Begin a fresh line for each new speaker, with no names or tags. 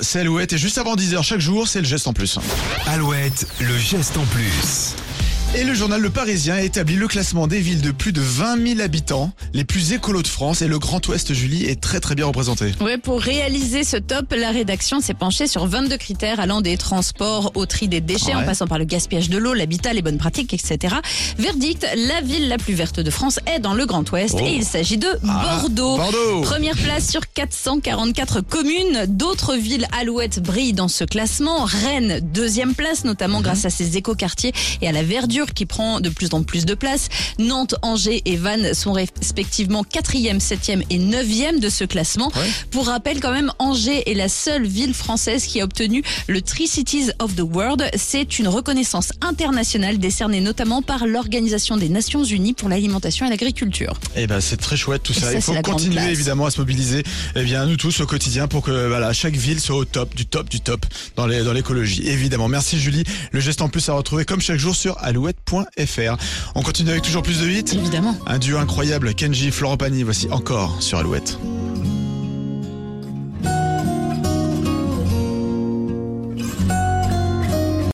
C'est Alouette et juste avant 10h chaque jour, c'est le geste en plus.
Alouette, le geste en plus.
Et le journal Le Parisien a établi le classement des villes de plus de 20 000 habitants, les plus écolos de France et le Grand Ouest, Julie, est très très bien représenté.
Ouais, pour réaliser ce top, la rédaction s'est penchée sur 22 critères allant des transports au tri des déchets
Ouais.
en passant par le gaspillage de l'eau, l'habitat, les bonnes pratiques, etc. Verdict, la ville la plus verte de France est dans le Grand Ouest
Oh.
et il s'agit de
Ah,
Bordeaux.
Bordeaux.
Première place sur 444 communes. D'autres villes alouettes brillent dans ce classement. Rennes, deuxième place, notamment grâce à ses écoquartiers et à la verdure qui prend de plus en plus de place. Nantes, Angers et Vannes sont respectivement quatrième, septième et neuvième de ce classement.
Ouais.
Pour rappel, quand même, Angers est la seule ville française qui a obtenu le Three Cities of the World. C'est une reconnaissance internationale décernée notamment par l'Organisation des Nations Unies pour l'alimentation et l'agriculture.
Eh ben c'est très chouette tout ça.
ça,
Il faut continuer évidemment à se mobiliser. Eh bien nous tous au quotidien pour que voilà chaque ville soit au top du top du top dans les dans l'écologie. Évidemment. Merci Julie. Le geste en plus à retrouver comme chaque jour sur alouette.fr. On continue avec toujours plus de hits.
Évidemment.
Un duo incroyable Kenji Florent Pagny. Voici encore sur Alouette.